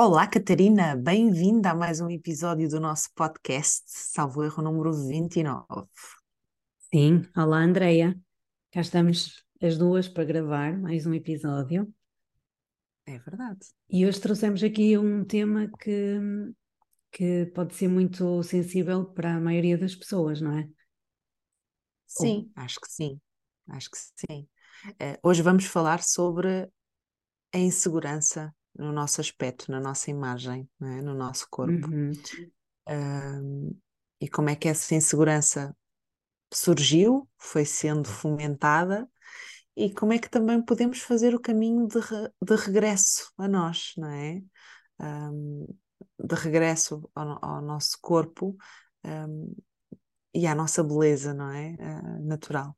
Olá, Catarina, bem-vinda a mais um episódio do nosso podcast, salvo erro número 29. Sim, olá Andreia. Cá estamos as duas para gravar mais um episódio. É verdade. E hoje trouxemos aqui um tema que, que pode ser muito sensível para a maioria das pessoas, não é? Sim, acho que sim. Acho que sim. Eh, hoje vamos falar sobre a insegurança no nosso aspecto, na nossa imagem, é? no nosso corpo. Uhum. Um, e como é que essa insegurança surgiu, foi sendo fomentada e como é que também podemos fazer o caminho de, re, de regresso a nós, não é? Um, de regresso ao, ao nosso corpo um, e à nossa beleza, não é? Uh, natural.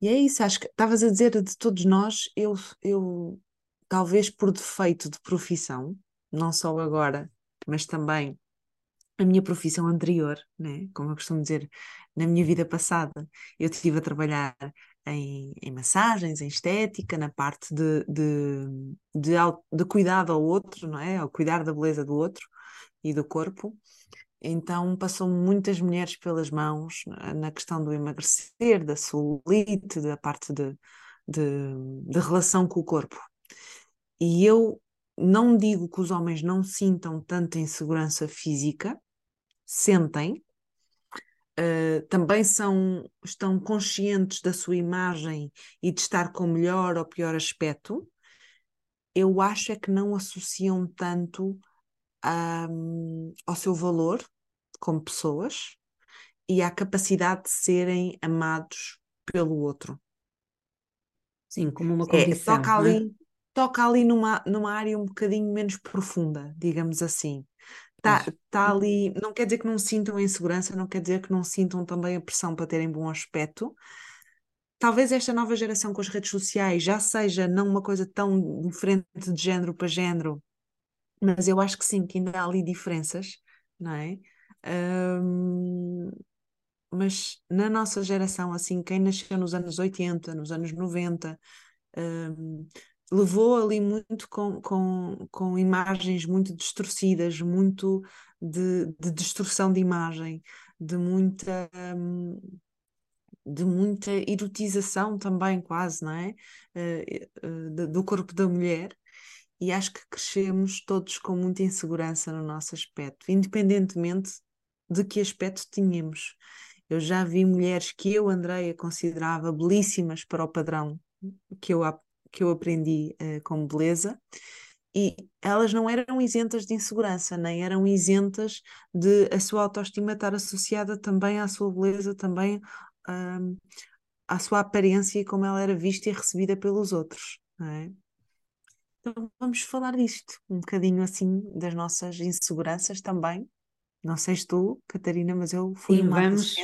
E é isso, acho que estavas a dizer de todos nós, eu, eu talvez por defeito de profissão, não só agora, mas também a minha profissão anterior, né? como eu costumo dizer, na minha vida passada, eu estive a trabalhar em, em massagens, em estética, na parte de, de, de, de cuidado ao outro, não é? Ao cuidar da beleza do outro e do corpo. Então passou muitas mulheres pelas mãos na questão do emagrecer, da celulite, da parte de, de, de relação com o corpo. E eu não digo que os homens não sintam tanta insegurança física, sentem, uh, também são, estão conscientes da sua imagem e de estar com melhor ou pior aspecto. Eu acho é que não associam tanto um, ao seu valor como pessoas e à capacidade de serem amados pelo outro. Sim, como uma condição. É, toca ali, é? Toca ali numa, numa área um bocadinho menos profunda, digamos assim. Está tá ali, não quer dizer que não sintam insegurança, não quer dizer que não sintam também a pressão para terem bom aspecto. Talvez esta nova geração com as redes sociais já seja não uma coisa tão diferente de género para género, mas eu acho que sim, que ainda há ali diferenças, não é? Um, mas na nossa geração, assim, quem nasceu nos anos 80, nos anos 90, um, levou ali muito com, com, com imagens muito distorcidas, muito de, de destruição de imagem, de muita. De muita erotização também, quase, não é? Uh, uh, do corpo da mulher, e acho que crescemos todos com muita insegurança no nosso aspecto, independentemente de que aspecto tínhamos. Eu já vi mulheres que eu, Andreia, considerava belíssimas para o padrão que eu que eu aprendi uh, com beleza e elas não eram isentas de insegurança, nem eram isentas de a sua autoestima estar associada também à sua beleza, também um, à sua aparência e como ela era vista e recebida pelos outros. É? Então vamos falar disto, um bocadinho assim das nossas inseguranças também. Não sei se tu, Catarina, mas eu fui Sim, uma vamos,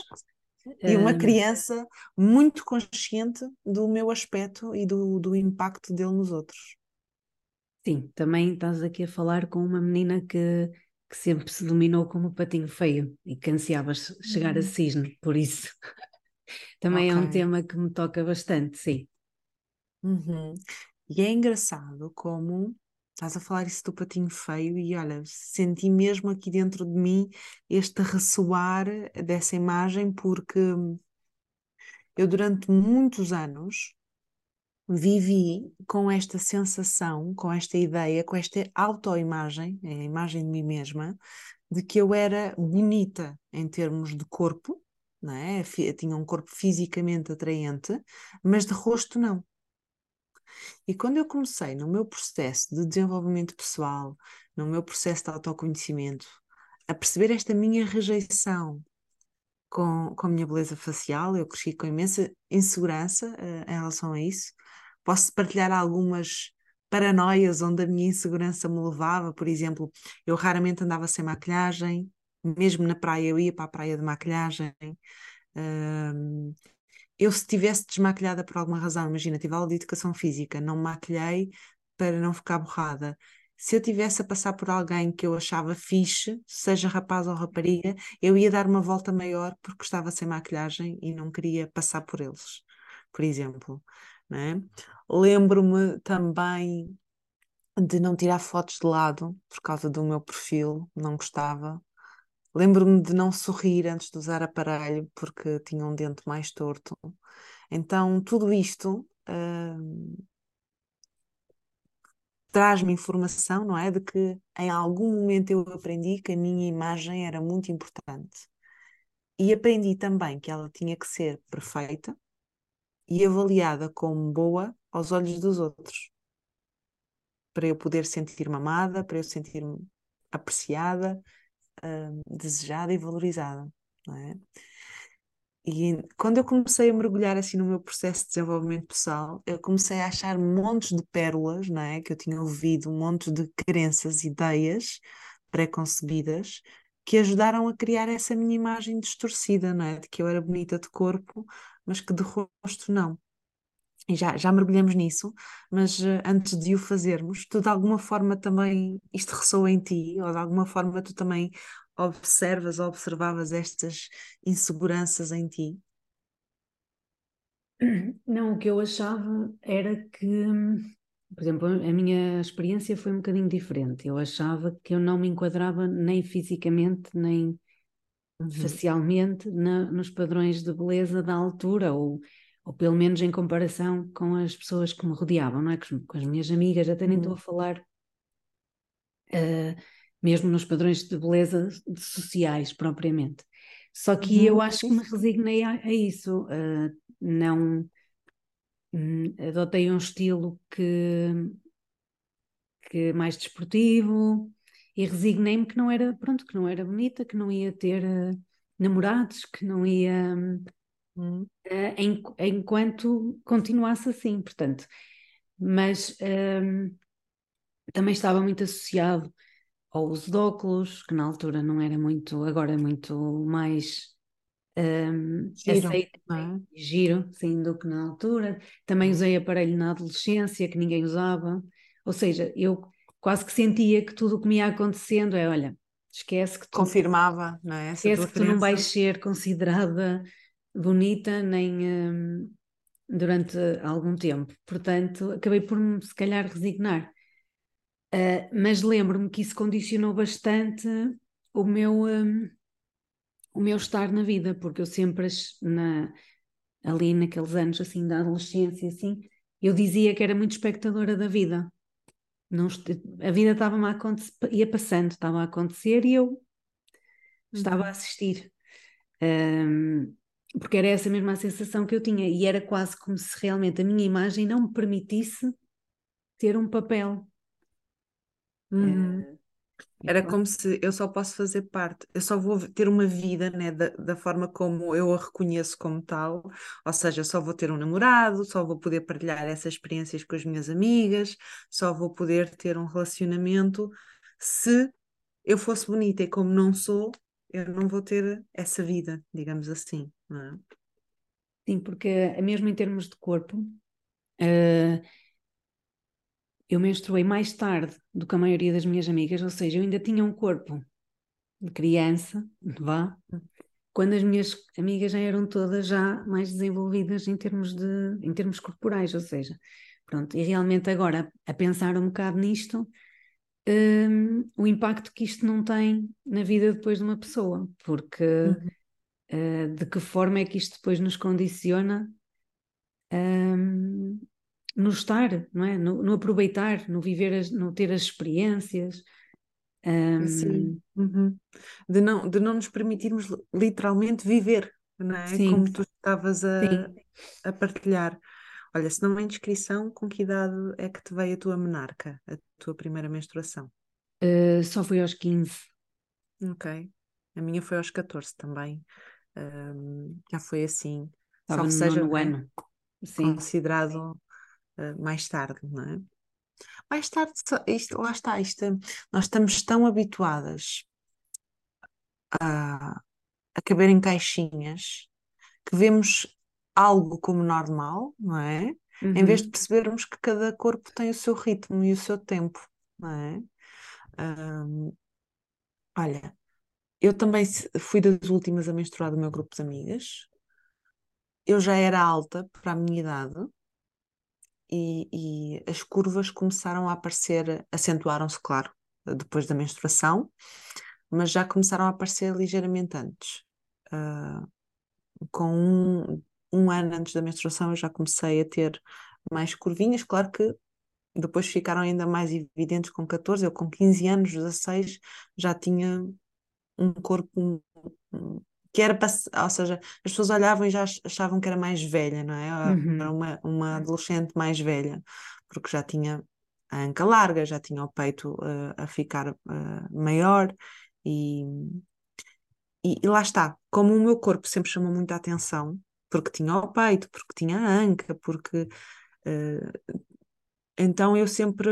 e uma criança muito consciente do meu aspecto e do, do impacto dele nos outros. Sim, também estás aqui a falar com uma menina que, que sempre se dominou como patinho feio e que ansiava chegar uhum. a cisne, por isso também okay. é um tema que me toca bastante, sim. Uhum. E é engraçado como Estás a falar isso do patinho feio e olha, senti mesmo aqui dentro de mim este ressoar dessa imagem, porque eu durante muitos anos vivi com esta sensação, com esta ideia, com esta autoimagem, a imagem de mim mesma, de que eu era bonita em termos de corpo, não é? tinha um corpo fisicamente atraente, mas de rosto não. E quando eu comecei no meu processo de desenvolvimento pessoal, no meu processo de autoconhecimento, a perceber esta minha rejeição com, com a minha beleza facial, eu cresci com imensa insegurança uh, em relação a isso. Posso partilhar algumas paranoias onde a minha insegurança me levava. Por exemplo, eu raramente andava sem maquilhagem, mesmo na praia, eu ia para a praia de maquilhagem. Um, eu, se tivesse desmaquilhada por alguma razão, imagina, tive aula de educação física, não maquilhei para não ficar borrada. Se eu tivesse a passar por alguém que eu achava fixe, seja rapaz ou rapariga, eu ia dar uma volta maior porque estava sem maquilhagem e não queria passar por eles, por exemplo. Né? Lembro-me também de não tirar fotos de lado por causa do meu perfil, não gostava. Lembro-me de não sorrir antes de usar aparelho porque tinha um dente mais torto. Então, tudo isto uh, traz-me informação, não é? De que em algum momento eu aprendi que a minha imagem era muito importante. E aprendi também que ela tinha que ser perfeita, e avaliada como boa aos olhos dos outros. Para eu poder sentir-me amada, para eu sentir-me apreciada, uh, desejada e valorizada. Não é? E quando eu comecei a mergulhar assim no meu processo de desenvolvimento pessoal, eu comecei a achar montes de pérolas, não é? Que eu tinha ouvido, um monte de crenças, ideias pré-concebidas que ajudaram a criar essa minha imagem distorcida, não é? De que eu era bonita de corpo, mas que de rosto não. Já, já mergulhamos nisso, mas uh, antes de o fazermos, tu de alguma forma também isto ressoa em ti, ou de alguma forma tu também observas ou observavas estas inseguranças em ti? Não, o que eu achava era que, por exemplo, a minha experiência foi um bocadinho diferente. Eu achava que eu não me enquadrava nem fisicamente, nem uhum. facialmente na, nos padrões de beleza da altura, ou, ou pelo menos em comparação com as pessoas que me rodeavam, não é? Com, com as minhas amigas, até nem estou a uhum. falar uh, mesmo nos padrões de beleza sociais propriamente. Só que uhum. eu acho que me resignei a, a isso, uh, não um, adotei um estilo que, que mais desportivo, e resignei-me que não era, pronto, que não era bonita, que não ia ter uh, namorados, que não ia uh, enquanto continuasse assim, portanto, mas uh, também estava muito associado ao uso de óculos, que na altura não era muito, agora é muito mais um, giro, aceito, é? giro, sim, do que na altura. Também usei aparelho na adolescência, que ninguém usava, ou seja, eu quase que sentia que tudo o que me ia acontecendo é, olha, esquece que tu, confirmava, não é? Essa esquece que tu não vais ser considerada bonita nem um, durante algum tempo. Portanto, acabei por me se calhar resignar. Uh, mas lembro-me que isso condicionou bastante o meu um, o meu estar na vida, porque eu sempre na, ali naqueles anos assim da adolescência assim, eu dizia que era muito espectadora da vida. Não, a vida estava a acontecer, ia passando, estava a acontecer e eu estava a uhum. assistir. Um, porque era essa mesma sensação que eu tinha, e era quase como se realmente a minha imagem não me permitisse ter um papel. Uhum. Uh, era como se eu só posso fazer parte, eu só vou ter uma vida né, da, da forma como eu a reconheço como tal, ou seja, só vou ter um namorado, só vou poder partilhar essas experiências com as minhas amigas, só vou poder ter um relacionamento se eu fosse bonita e como não sou, eu não vou ter essa vida, digamos assim. É? Sim, porque mesmo em termos de corpo, uh, eu menstruei mais tarde do que a maioria das minhas amigas, ou seja, eu ainda tinha um corpo de criança, vá, quando as minhas amigas já eram todas já mais desenvolvidas em termos de em termos corporais, ou seja, pronto, e realmente agora a pensar um bocado nisto, um, o impacto que isto não tem na vida depois de uma pessoa, porque uhum. uh, de que forma é que isto depois nos condiciona um, no estar, não é? No, no aproveitar, no viver, as, no ter as experiências. Um... Sim. Uhum. De, não, de não nos permitirmos literalmente viver, não é? Sim. Como tu estavas a, a partilhar. Olha, se não é indiscrição, com que idade é que te veio a tua menarca, a tua primeira menstruação? Uh, só foi aos 15. Ok. A minha foi aos 14 também. Um, já foi assim. Estava no seja, no ano. Sim. considerado uh, mais tarde, não é? vai estar, isto, lá está, isto, nós estamos tão habituadas a, a caber em caixinhas que vemos algo como normal, não é? Uhum. Em vez de uhum. percebermos que cada corpo tem o seu ritmo e o seu tempo, não é? Um, olha, eu também fui das últimas a menstruar do meu grupo de amigas. Eu já era alta para a minha idade e, e as curvas começaram a aparecer, acentuaram-se, claro, depois da menstruação, mas já começaram a aparecer ligeiramente antes. Uh, com um, um ano antes da menstruação eu já comecei a ter mais curvinhas, claro que depois ficaram ainda mais evidentes com 14, eu com 15 anos, 16, já tinha um corpo que era ou seja, as pessoas olhavam e já achavam que era mais velha, não é? Uhum. Era uma, uma adolescente mais velha, porque já tinha a anca larga, já tinha o peito uh, a ficar uh, maior. E, e, e, lá está, como o meu corpo sempre chamou muita atenção, porque tinha o peito, porque tinha a anca, porque uh, então eu sempre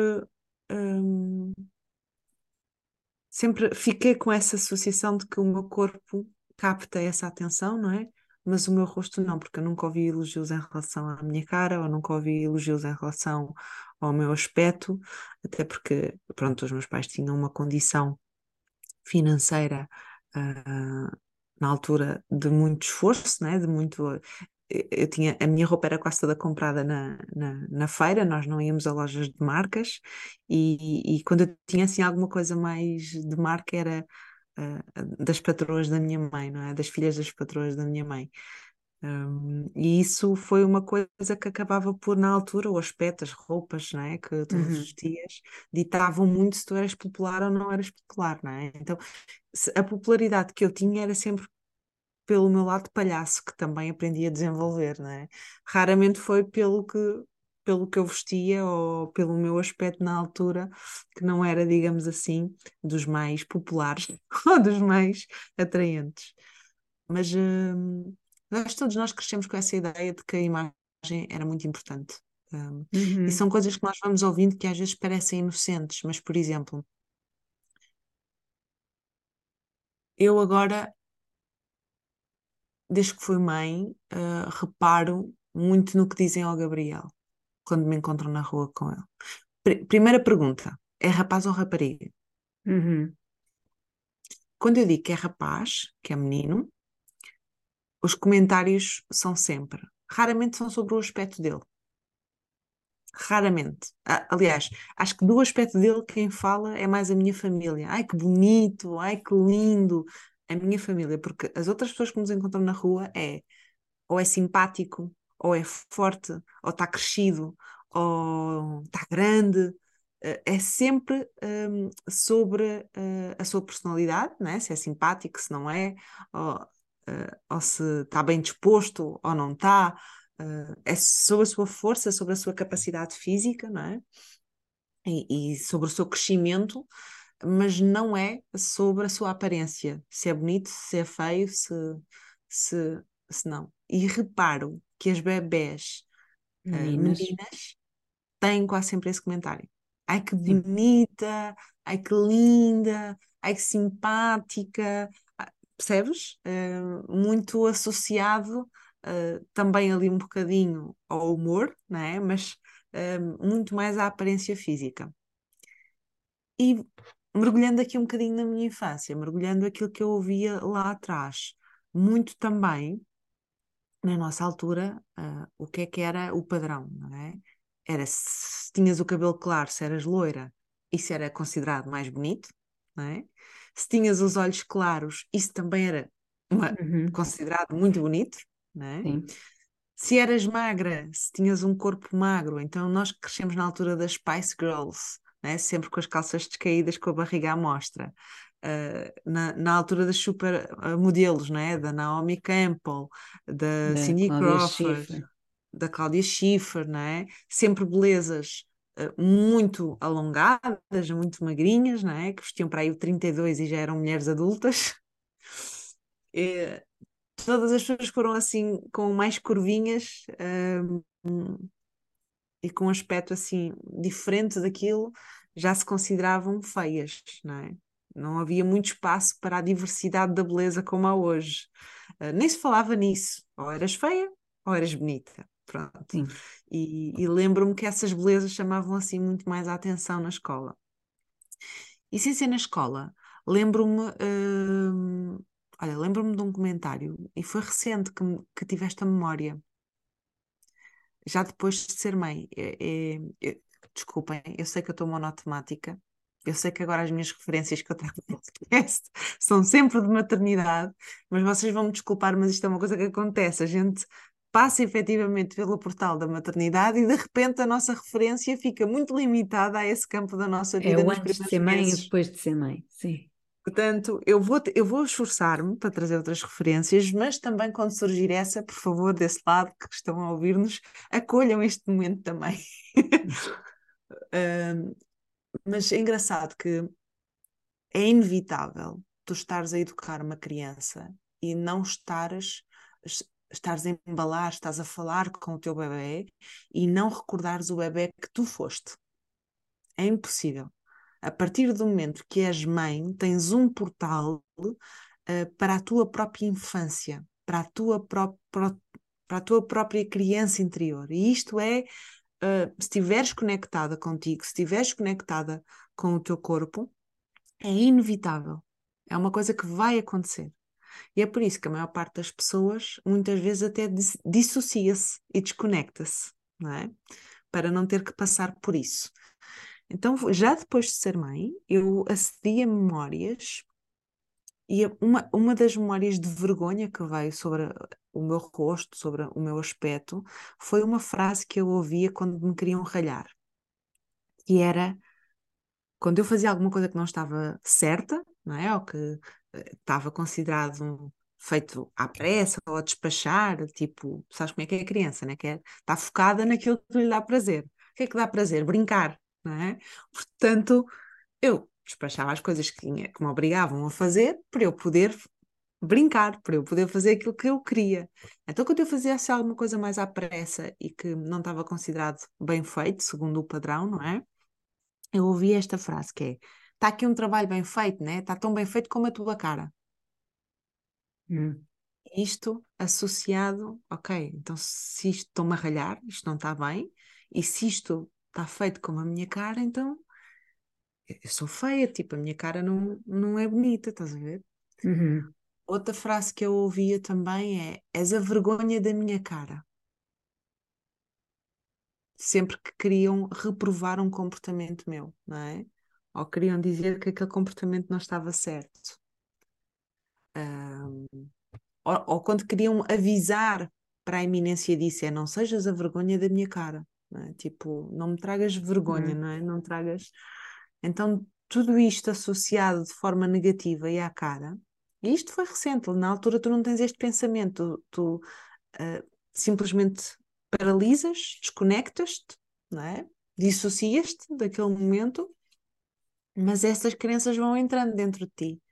um, sempre fiquei com essa associação de que o meu corpo capta essa atenção, não é? Mas o meu rosto não, porque eu nunca ouvi elogios em relação à minha cara, ou nunca ouvi elogios em relação ao meu aspecto, até porque, pronto, os meus pais tinham uma condição financeira uh, na altura de muito esforço, né? de muito. Eu tinha, a minha roupa era quase toda comprada na, na, na feira, nós não íamos a lojas de marcas, e, e quando eu tinha assim alguma coisa mais de marca era uh, das patroas da minha mãe, não é? Das filhas das patroas da minha mãe. Um, e isso foi uma coisa que acabava por, na altura, o aspecto, as roupas não é? que tu uhum. vestias, ditavam muito se tu eras popular ou não eras popular, não é? Então, a popularidade que eu tinha era sempre pelo meu lado palhaço, que também aprendi a desenvolver, não é? Raramente foi pelo que, pelo que eu vestia ou pelo meu aspecto na altura, que não era, digamos assim, dos mais populares ou dos mais atraentes. Mas hum, nós, todos nós crescemos com essa ideia de que a imagem era muito importante. Um, uhum. E são coisas que nós vamos ouvindo que às vezes parecem inocentes, mas, por exemplo, eu agora, desde que fui mãe, uh, reparo muito no que dizem ao Gabriel quando me encontro na rua com ele. Pr primeira pergunta: é rapaz ou rapariga? Uhum. Quando eu digo que é rapaz, que é menino, os comentários são sempre, raramente são sobre o aspecto dele. Raramente. Aliás, acho que do aspecto dele quem fala é mais a minha família. Ai que bonito, ai que lindo. A minha família, porque as outras pessoas que nos encontram na rua é ou é simpático, ou é forte, ou está crescido, ou está grande. Eh, é sempre um, sobre uh, a sua personalidade, né? se é simpático, se não é, ou, ou se está bem disposto ou não está, uh, é sobre a sua força, sobre a sua capacidade física, não é? E, e, sobre o seu crescimento, mas não é sobre a sua aparência, se é bonito, se é feio, se, se, se não. E reparo que as bebés uh, meninas têm quase sempre esse comentário. Ai que bonita, ai que linda, ai que simpática, percebes? Uh, muito associado uh, também ali um bocadinho ao humor, não é? mas uh, muito mais à aparência física. E mergulhando aqui um bocadinho na minha infância, mergulhando aquilo que eu ouvia lá atrás, muito também, na nossa altura, o que é que era o padrão, não é? Era se tinhas o cabelo claro, se eras loira, isso era considerado mais bonito, não é? Se tinhas os olhos claros, isso também era uma, uhum. considerado muito bonito, né? Sim. Se eras magra, se tinhas um corpo magro, então nós crescemos na altura das Spice Girls, né? sempre com as calças descaídas, com a barriga à mostra. Uh, na, na, altura das super uh, modelos, né? da Naomi Campbell, da, da Cindy Crawford, Schiffer. da Claudia Schiffer, né? sempre belezas muito alongadas, muito magrinhas, não é? que vestiam para aí o 32 e já eram mulheres adultas. E, todas as pessoas foram assim com mais curvinhas. Um, e com um aspecto assim diferente daquilo já se consideravam feias, não é? Não havia muito espaço para a diversidade da beleza como há hoje. Uh, nem se falava nisso. Ou eras feia ou eras bonita. Pronto. Sim. E, e lembro-me que essas belezas chamavam assim muito mais a atenção na escola. E sem ser na escola, lembro-me. Uh, olha, lembro-me de um comentário, e foi recente que, que tive esta memória, já depois de ser mãe. É, é, é, desculpem, eu sei que eu estou monotemática, eu sei que agora as minhas referências que eu trago no podcast são sempre de maternidade, mas vocês vão me desculpar, mas isto é uma coisa que acontece. A gente passa efetivamente pelo portal da maternidade e de repente a nossa referência fica muito limitada a esse campo da nossa vida. É o antes de ser mãe meses. e depois de ser mãe, sim. Portanto, eu vou, eu vou esforçar-me para trazer outras referências, mas também quando surgir essa, por favor, desse lado que estão a ouvir-nos, acolham este momento também. mas é engraçado que é inevitável tu estares a educar uma criança e não estares estares a embalar, estás a falar com o teu bebê e não recordares o bebê que tu foste. É impossível. A partir do momento que és mãe, tens um portal uh, para a tua própria infância, para a tua, pró para a tua própria criança interior. E isto é, uh, se estiveres conectada contigo, se estiveres conectada com o teu corpo, é inevitável. É uma coisa que vai acontecer. E é por isso que a maior parte das pessoas muitas vezes até dissocia-se e desconecta-se, não é? Para não ter que passar por isso. Então, já depois de ser mãe, eu acedi a memórias e uma, uma das memórias de vergonha que veio sobre o meu rosto, sobre o meu aspecto, foi uma frase que eu ouvia quando me queriam ralhar. Que era quando eu fazia alguma coisa que não estava certa, não é? Ou que estava considerado um feito à pressa ou a despachar, tipo, sabes como é que é a criança, né? Que é, está focada naquilo que lhe dá prazer. O que é que dá prazer? Brincar, não é? Portanto, eu despachava as coisas que, tinha, que me obrigavam a fazer para eu poder brincar, para eu poder fazer aquilo que eu queria. Então, quando eu fazia assim, alguma coisa mais à pressa e que não estava considerado bem feito, segundo o padrão, não é? Eu ouvi esta frase que é está aqui um trabalho bem feito, né? Está tão bem feito como a tua cara. Hum. Isto associado, ok, então se isto estou-me a ralhar, isto não está bem, e se isto está feito como a minha cara, então eu sou feia, tipo, a minha cara não, não é bonita, estás a ver? Uhum. Outra frase que eu ouvia também é: és a vergonha da minha cara. Sempre que queriam reprovar um comportamento meu, não é? Ou queriam dizer que aquele comportamento não estava certo. Um, ou, ou, quando queriam avisar para a iminência disso, é não sejas a vergonha da minha cara. Não é? Tipo, não me tragas vergonha, uhum. não é? Não tragas. Então, tudo isto associado de forma negativa e à cara, e isto foi recente, na altura tu não tens este pensamento, tu, tu uh, simplesmente paralisas, desconectas-te, não é? dissocias-te daquele momento mas essas crenças vão entrando dentro de ti.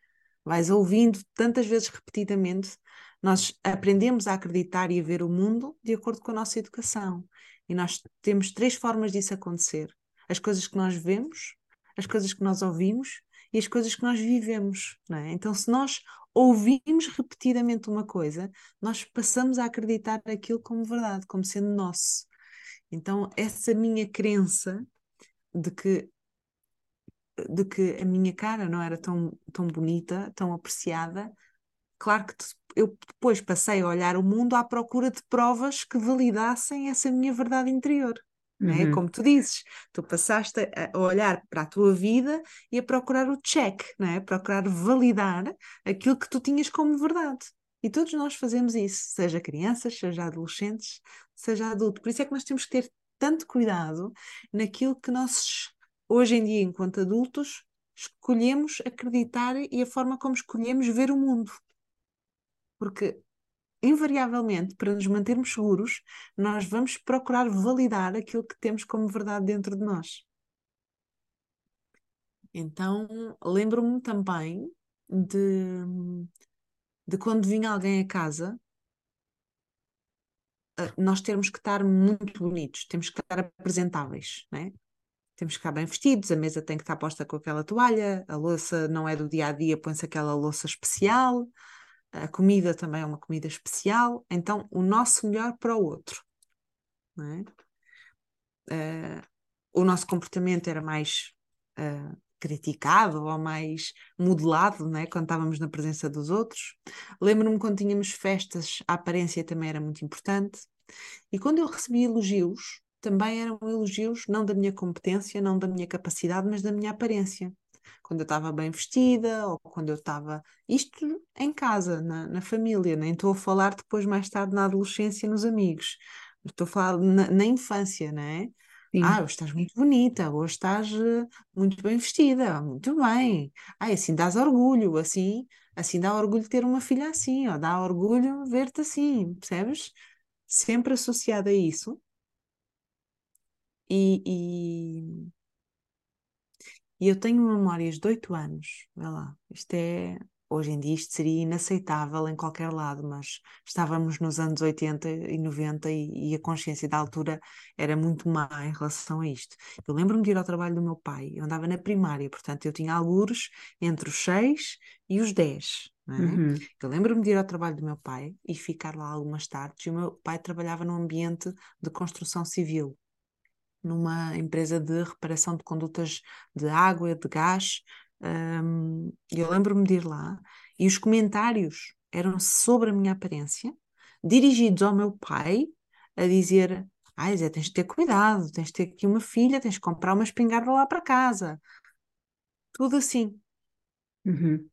Vais ouvindo tantas vezes repetidamente. Nós aprendemos a acreditar e a ver o mundo de acordo com a nossa educação. E nós temos três formas disso acontecer: as coisas que nós vemos, as coisas que nós ouvimos e as coisas que nós vivemos. É? Então, se nós ouvimos repetidamente uma coisa, nós passamos a acreditar aquilo como verdade, como sendo nosso. Então, essa minha crença de que de que a minha cara não era tão, tão bonita, tão apreciada, claro que eu depois passei a olhar o mundo à procura de provas que validassem essa minha verdade interior. Uhum. Né? Como tu dizes, tu passaste a olhar para a tua vida e a procurar o check, né? procurar validar aquilo que tu tinhas como verdade. E todos nós fazemos isso, seja crianças, seja adolescentes, seja adulto. Por isso é que nós temos que ter tanto cuidado naquilo que nós hoje em dia, enquanto adultos, escolhemos acreditar e a forma como escolhemos ver o mundo. Porque, invariavelmente, para nos mantermos seguros, nós vamos procurar validar aquilo que temos como verdade dentro de nós. Então, lembro-me também de, de quando vinha alguém a casa nós temos que estar muito bonitos, temos que estar apresentáveis, né? Temos que estar bem vestidos, a mesa tem que estar posta com aquela toalha, a louça não é do dia a dia, põe-se aquela louça especial, a comida também é uma comida especial, então o nosso melhor para o outro. É? Uh, o nosso comportamento era mais uh, criticado ou mais modelado né? quando estávamos na presença dos outros. Lembro-me quando tínhamos festas, a aparência também era muito importante. E quando eu recebi elogios, também eram elogios não da minha competência, não da minha capacidade, mas da minha aparência. Quando eu estava bem vestida ou quando eu estava. Isto em casa, na, na família, nem estou a falar depois, mais tarde, na adolescência, nos amigos. Estou a falar na, na infância, não é? Sim. Ah, hoje estás muito bonita, hoje estás uh, muito bem vestida, muito bem. Ah, assim dás orgulho, assim, assim dá orgulho ter uma filha assim, ou dá orgulho ver-te assim, percebes? Sempre associada a isso. E, e, e eu tenho memórias de oito anos, vê lá, isto é, hoje em dia isto seria inaceitável em qualquer lado, mas estávamos nos anos 80 e 90 e, e a consciência da altura era muito má em relação a isto. Eu lembro-me de ir ao trabalho do meu pai, eu andava na primária, portanto eu tinha algures entre os 6 e os 10. É? Uhum. Eu lembro-me de ir ao trabalho do meu pai e ficar lá algumas tardes, e o meu pai trabalhava num ambiente de construção civil numa empresa de reparação de condutas de água, de gás. Um, eu lembro-me de ir lá e os comentários eram sobre a minha aparência, dirigidos ao meu pai, a dizer: Ai, Zé, tens de ter cuidado, tens de ter aqui uma filha, tens de comprar uma espingarda lá para casa. Tudo assim. Uhum.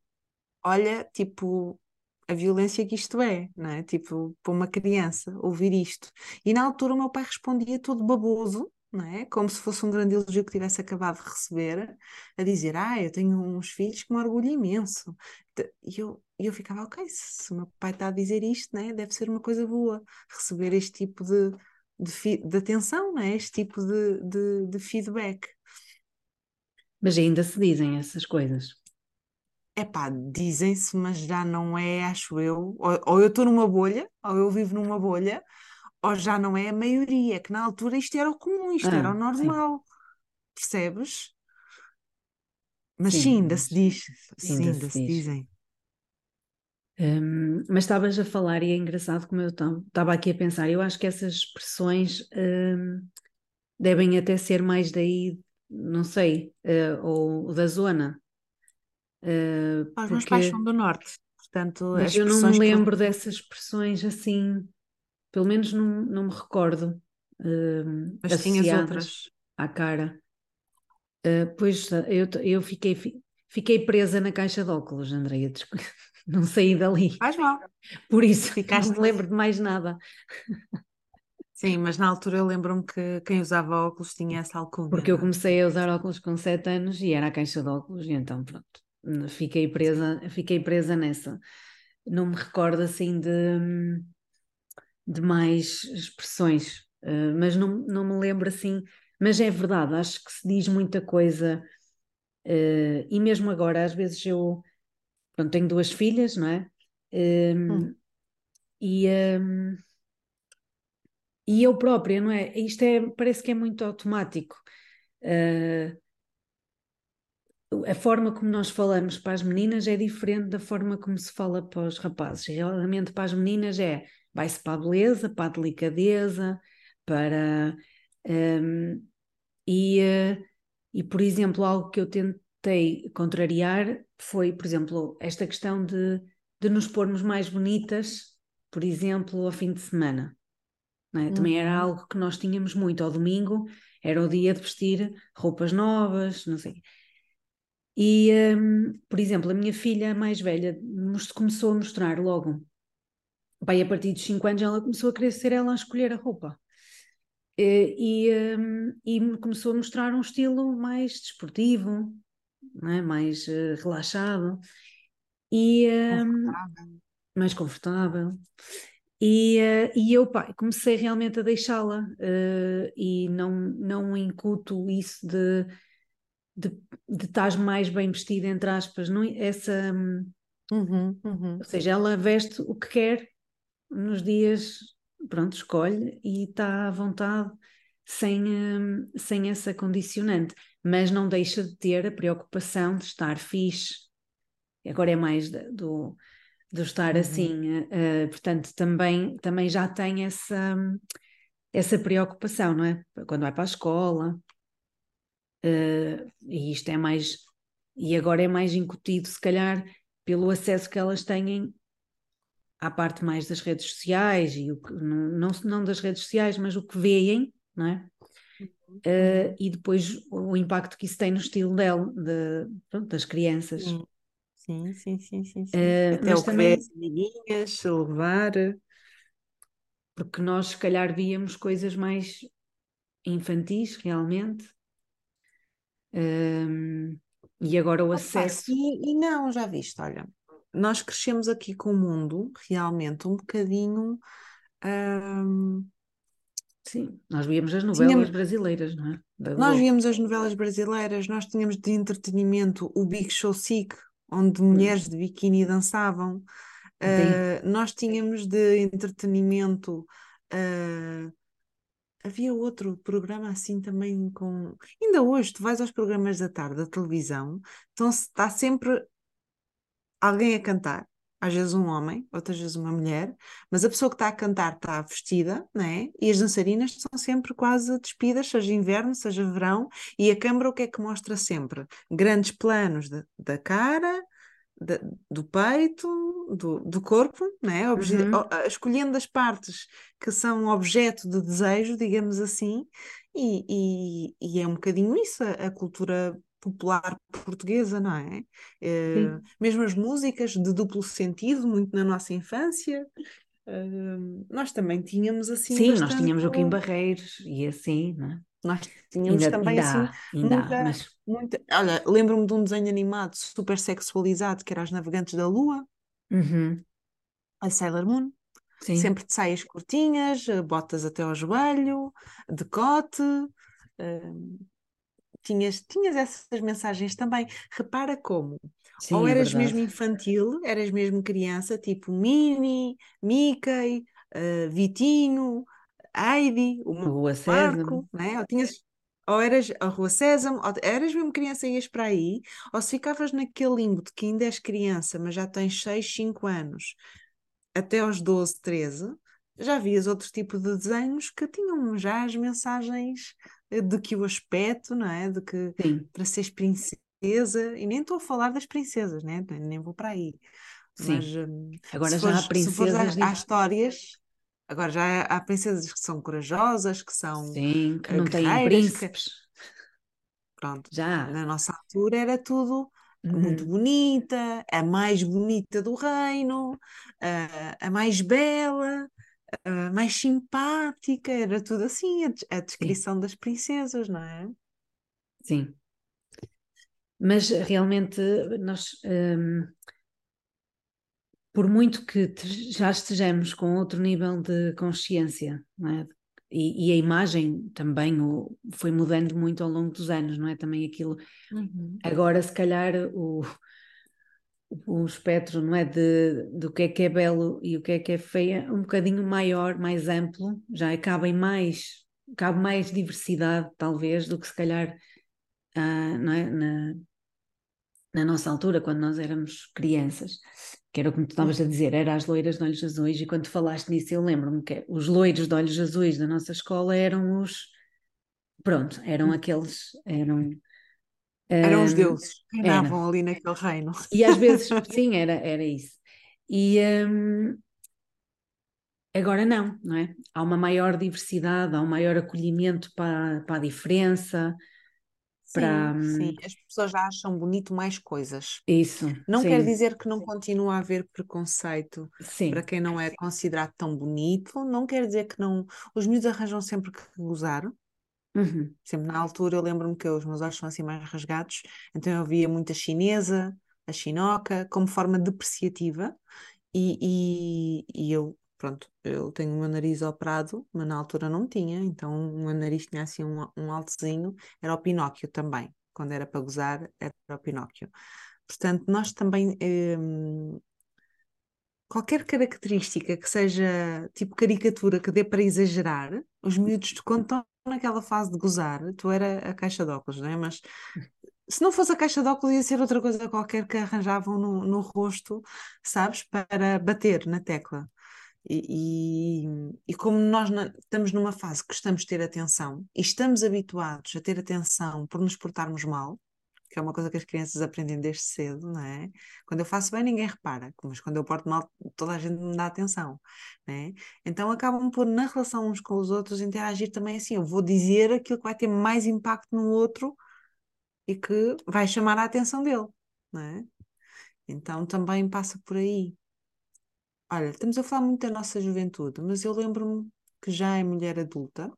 Olha, tipo, a violência que isto é, não é? Tipo, para uma criança ouvir isto. E na altura o meu pai respondia todo baboso, não é? Como se fosse um grande elogio que tivesse acabado de receber, a dizer, ah, eu tenho uns filhos que me orgulho imenso. E eu, eu ficava, ok, se o meu pai está a dizer isto, né, deve ser uma coisa boa, receber este tipo de, de, de atenção, né, este tipo de, de, de feedback. Mas ainda se dizem essas coisas. É pá, dizem-se, mas já não é, acho eu, ou, ou eu estou numa bolha, ou eu vivo numa bolha, ou já não é a maioria, que na altura isto era o comum, isto ah, era o normal. Sim. Percebes? Mas sim, sim ainda se diz. Sim, ainda, ainda se, se dizem. Um, mas estavas a falar, e é engraçado como eu estava aqui a pensar, eu acho que essas expressões um, devem até ser mais daí, não sei, uh, ou da zona. Uh, Os meus pais são do norte, portanto, mas eu não me lembro dessas expressões assim pelo menos não, não me recordo. Uh, Mas tinhas outras? À cara. Uh, pois eu, eu fiquei, fiquei presa na caixa de óculos, Andreia. Não saí dali. Faz mal. Por isso, Ficaste... não me lembro de mais nada. Sim, mas na altura eu lembro-me que quem usava óculos tinha essa alcunha. Porque eu comecei a usar óculos com 7 anos e era a caixa de óculos, e então pronto, fiquei presa, fiquei presa nessa. Não me recordo assim de hum, de mais expressões, uh, mas não, não me lembro assim. Mas é verdade, acho que se diz muita coisa, uh, e mesmo agora, às vezes eu pronto, tenho duas filhas, não é? Um, hum. E, um, e eu própria, não é? Isto é, parece que é muito automático. Uh, a forma como nós falamos para as meninas é diferente da forma como se fala para os rapazes. Realmente para as meninas é vai-se para a beleza, para a delicadeza, para. Um, e, uh, e, por exemplo, algo que eu tentei contrariar foi, por exemplo, esta questão de, de nos pormos mais bonitas, por exemplo, ao fim de semana. É? Também era uhum. algo que nós tínhamos muito. Ao domingo era o dia de vestir roupas novas, não sei. E, um, por exemplo, a minha filha mais velha começou a mostrar logo Pai, a partir dos 5 anos ela começou a querer ser ela a escolher a roupa. E, e, um, e começou a mostrar um estilo mais desportivo, é? mais uh, relaxado e um, confortável. mais confortável. E, uh, e eu pá, comecei realmente a deixá-la e não, não incuto isso de, de, de estar mais bem vestida, entre aspas, não, essa, uhum, uhum. ou seja, ela veste o que quer nos dias, pronto, escolhe e está à vontade sem, hum, sem essa condicionante, mas não deixa de ter a preocupação de estar fixe. Agora é mais do, do estar uhum. assim, uh, portanto, também, também já tem essa, essa preocupação, não é? Quando vai para a escola, uh, e isto é mais, e agora é mais incutido, se calhar, pelo acesso que elas têm à parte mais das redes sociais, e o que, não, não, das redes sociais, mas o que veem, não é? Uh, e depois o impacto que isso tem no estilo dela, de, pronto, das crianças. Sim, sim, sim, sim. sim. Uh, Até o que também... vê as amiguinhas, levar. Porque nós, se calhar, víamos coisas mais infantis, realmente. Uh, e agora o acesso. E, e, não, já viste, olha, nós crescemos aqui com o mundo realmente um bocadinho. Um, Sim, nós víamos as novelas tínhamos, brasileiras, não é? Da nós víamos as novelas brasileiras, nós tínhamos de entretenimento o Big Show Sick, onde hum. mulheres de biquíni dançavam. Uh, nós tínhamos de entretenimento. Uh, havia outro programa assim também com. Ainda hoje, tu vais aos programas da tarde da televisão, então está sempre alguém a cantar às vezes um homem, outras vezes uma mulher, mas a pessoa que está a cantar está vestida, né? E as dançarinas são sempre quase despidas, seja inverno, seja verão, e a câmara o que é que mostra sempre? Grandes planos de, da cara, de, do peito, do, do corpo, né? Obje uhum. escolhendo as partes que são objeto de desejo, digamos assim, e, e, e é um bocadinho isso, a, a cultura popular portuguesa, não é? Uh, mesmo as músicas de duplo sentido, muito na nossa infância. Uh, nós também tínhamos assim. Sim, nós tínhamos o Kim Barreiros e assim, não é? Nós tínhamos ainda, também ainda, assim. Ainda, muita, mas... muita... Olha, lembro-me de um desenho animado super sexualizado que era As Navegantes da Lua, uhum. a Sailor Moon. Sim. Sempre de saias curtinhas, botas até ao joelho, decote. Uh, tinhas, tinhas essas mensagens também. Repara como. Sim, Ou é eras é mesmo infantil, eras mesmo criança, tipo Minnie, Mickey, uh, Vitinho, Heidi, o Rua Marco, né? ou, tinhas, ou eras a Rua Sésamo, ou eras mesmo criança e ias para aí, ou se ficavas naquele limbo de que ainda és criança, mas já tens 6, 5 anos, até aos 12, 13, já vias outro tipo de desenhos que tinham já as mensagens de que o aspecto, não é? De que Sim. para seres princesa, e nem estou a falar das princesas, né? nem vou para aí. Sim. Mas, hum, agora já fores, há princesas. Há, há histórias, agora já há princesas que são corajosas, que são. Sim, que não têm príncipes. Que... Pronto, já. Na nossa altura era tudo uhum. muito bonita, a mais bonita do reino, a, a mais bela, uh, mais simpática, era tudo assim, a, a descrição Sim. das princesas, não é? Sim. Mas realmente nós, um, por muito que já estejamos com outro nível de consciência, não é? E, e, a imagem também o, foi mudando muito ao longo dos anos, não é? Também aquilo. Uhum. Agora, se calhar, o, o espectro não é de do que é que é belo e o que é que é feia um bocadinho maior, mais amplo, já cabe mais cabe mais diversidade talvez do que se calhar ah, não é? na, na nossa altura quando nós éramos crianças que era como tu estavas a dizer, era as loiras de olhos azuis e quando falaste nisso eu lembro-me que os loiros de olhos azuis da nossa escola eram os pronto, eram hum. aqueles eram eram os deuses que reinavam ali naquele reino. E às vezes, sim, era, era isso. E agora não, não é? Há uma maior diversidade, há um maior acolhimento para, para a diferença. Sim, para, hum, sim, as pessoas já acham bonito mais coisas. Isso. Não sim. quer dizer que não continua a haver preconceito sim. para quem não é considerado tão bonito, não quer dizer que não. Os miúdos arranjam sempre que gozar, Uhum. Sempre na altura eu lembro-me que os meus olhos são assim mais rasgados, então eu via muita chinesa, a chinoca, como forma depreciativa, e, e, e eu, pronto, eu tenho o meu nariz operado, mas na altura não tinha, então o meu nariz tinha assim um, um altezinho, era o Pinóquio também, quando era para gozar, era o Pinóquio. Portanto, nós também. Hum, qualquer característica que seja tipo caricatura que dê para exagerar, os miúdos, quando estão naquela fase de gozar, tu era a caixa de óculos, não é? Mas se não fosse a caixa de óculos, ia ser outra coisa qualquer que arranjavam no, no rosto, sabes, para bater na tecla. E, e, e como nós na, estamos numa fase que gostamos de ter atenção e estamos habituados a ter atenção por nos portarmos mal, que é uma coisa que as crianças aprendem desde cedo, não é? Quando eu faço bem, ninguém repara, mas quando eu porto mal, toda a gente me dá atenção, não é? Então acabam por, na relação uns com os outros, interagir também assim. Eu vou dizer aquilo que vai ter mais impacto no outro e que vai chamar a atenção dele, não é? Então também passa por aí. Olha, estamos a falar muito da nossa juventude, mas eu lembro-me que já é mulher adulta,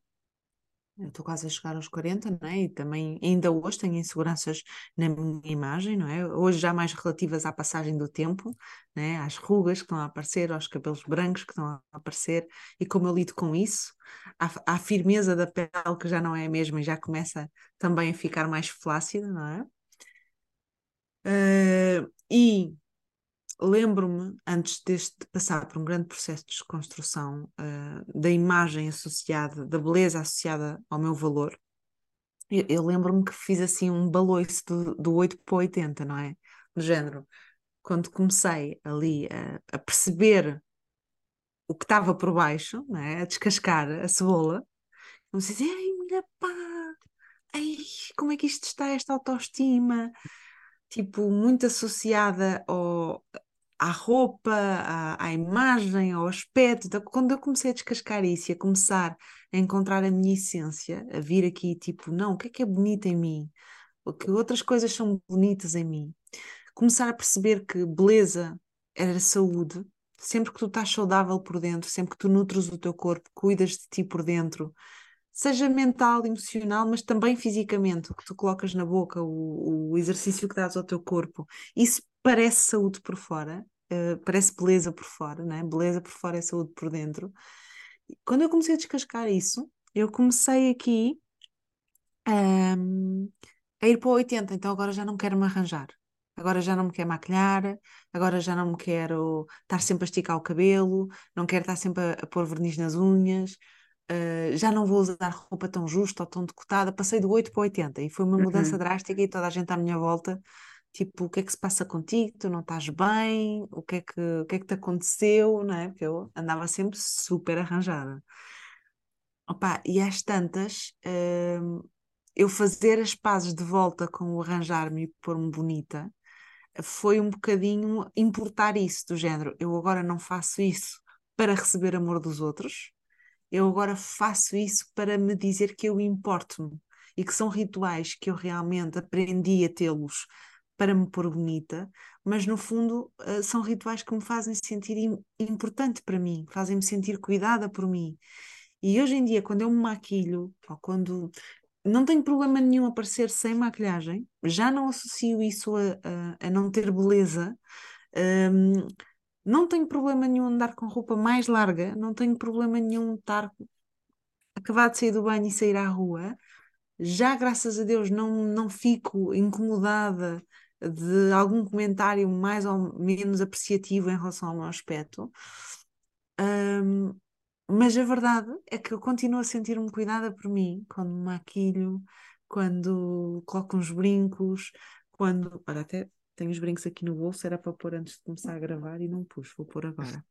eu estou quase a chegar aos 40, não é? E também ainda hoje tenho inseguranças na minha imagem, não é? Hoje já mais relativas à passagem do tempo, né? às rugas que estão a aparecer, aos cabelos brancos que estão a aparecer, e como eu lido com isso, à, à firmeza da pele que já não é a mesma e já começa também a ficar mais flácida, não é? Uh, e lembro-me, antes deste de passar por um grande processo de desconstrução uh, da imagem associada, da beleza associada ao meu valor, eu, eu lembro-me que fiz assim um baloiço do, do 8 para 80, não é? Do género, quando comecei ali a, a perceber o que estava por baixo, não é? a descascar a cebola, comecei a dizer, ai, minha pá, ai, como é que isto está, esta autoestima? tipo, muito associada ao, à roupa, à, à, imagem, ao aspecto. Então, quando eu comecei a descascar isso e a começar a encontrar a minha essência, a vir aqui, tipo, não, o que é que é bonito em mim? O que outras coisas são bonitas em mim? Começar a perceber que beleza era saúde. Sempre que tu estás saudável por dentro, sempre que tu nutres o teu corpo, cuidas de ti por dentro, seja mental, emocional, mas também fisicamente, o que tu colocas na boca, o, o exercício que dás ao teu corpo, isso parece saúde por fora, uh, parece beleza por fora, né? beleza por fora é saúde por dentro. Quando eu comecei a descascar isso, eu comecei aqui um, a ir para o 80, então agora já não quero me arranjar. Agora já não me quero maquilhar, agora já não me quero estar sempre a esticar o cabelo, não quero estar sempre a, a pôr verniz nas unhas, Uh, já não vou usar roupa tão justa ou tão decotada, passei do 8 para 80 e foi uma mudança uhum. drástica e toda a gente à minha volta, tipo, o que é que se passa contigo? Tu não estás bem? O que é que, o que, é que te aconteceu? Não é? Porque eu andava sempre super arranjada. Opa, e às tantas, uh, eu fazer as pazes de volta com o arranjar-me e pôr-me bonita foi um bocadinho importar isso do género. Eu agora não faço isso para receber amor dos outros, eu agora faço isso para me dizer que eu importo-me e que são rituais que eu realmente aprendi a tê-los para me pôr bonita, mas no fundo uh, são rituais que me fazem sentir importante para mim, fazem-me sentir cuidada por mim. E hoje em dia, quando eu me maquilho, ou quando não tenho problema nenhum aparecer sem maquilhagem, já não associo isso a, a, a não ter beleza. Um, não tenho problema nenhum andar com roupa mais larga, não tenho problema nenhum estar acabar de sair do banho e sair à rua. Já, graças a Deus, não, não fico incomodada de algum comentário mais ou menos apreciativo em relação ao meu aspecto. Um, mas a verdade é que eu continuo a sentir-me cuidada por mim quando me maquilho, quando coloco uns brincos, quando. Olha, até tenho os brincos aqui no bolso, era para pôr antes de começar a gravar e não pus, vou pôr agora.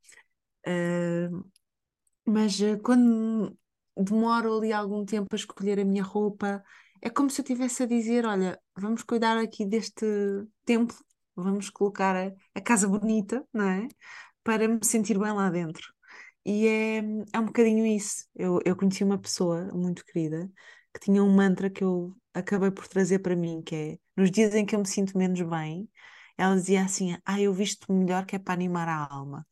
Uh, mas uh, quando demoro ali algum tempo a escolher a minha roupa, é como se eu estivesse a dizer: olha, vamos cuidar aqui deste templo, vamos colocar a, a casa bonita, não é? Para me sentir bem lá dentro. E é, é um bocadinho isso. Eu, eu conheci uma pessoa muito querida que tinha um mantra que eu acabei por trazer para mim, que é nos dias em que eu me sinto menos bem, ela dizia assim: Ah, eu visto melhor que é para animar a alma.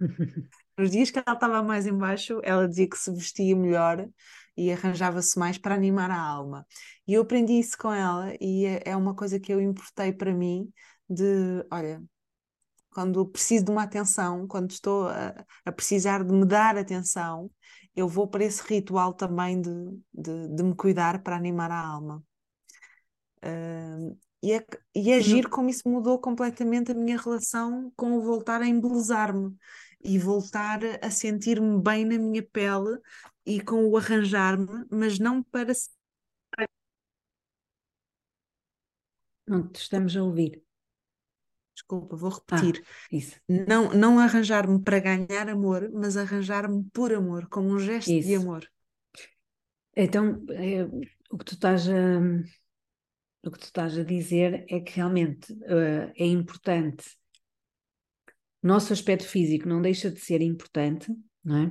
nos dias que ela estava mais embaixo, ela dizia que se vestia melhor e arranjava-se mais para animar a alma. E eu aprendi isso com ela e é, é uma coisa que eu importei para mim de, olha, quando preciso de uma atenção, quando estou a, a, precisar de me dar atenção, eu vou para esse ritual também de, de, de me cuidar para animar a alma. Uh, E é, e é giro como isso mudou completamente a minha relação com o voltar a embelezar-me e voltar a sentir-me bem na minha pele e com o arranjar-me, mas não para. Não te estamos a ouvir. Desculpa, vou repetir. Ah, isso. Não, não arranjar-me para ganhar amor, mas arranjar-me por amor, como um gesto isso. de amor. Então, é, o que tu estás a, o que tu estás a dizer é que realmente uh, é importante. Nosso aspecto físico não deixa de ser importante, não é?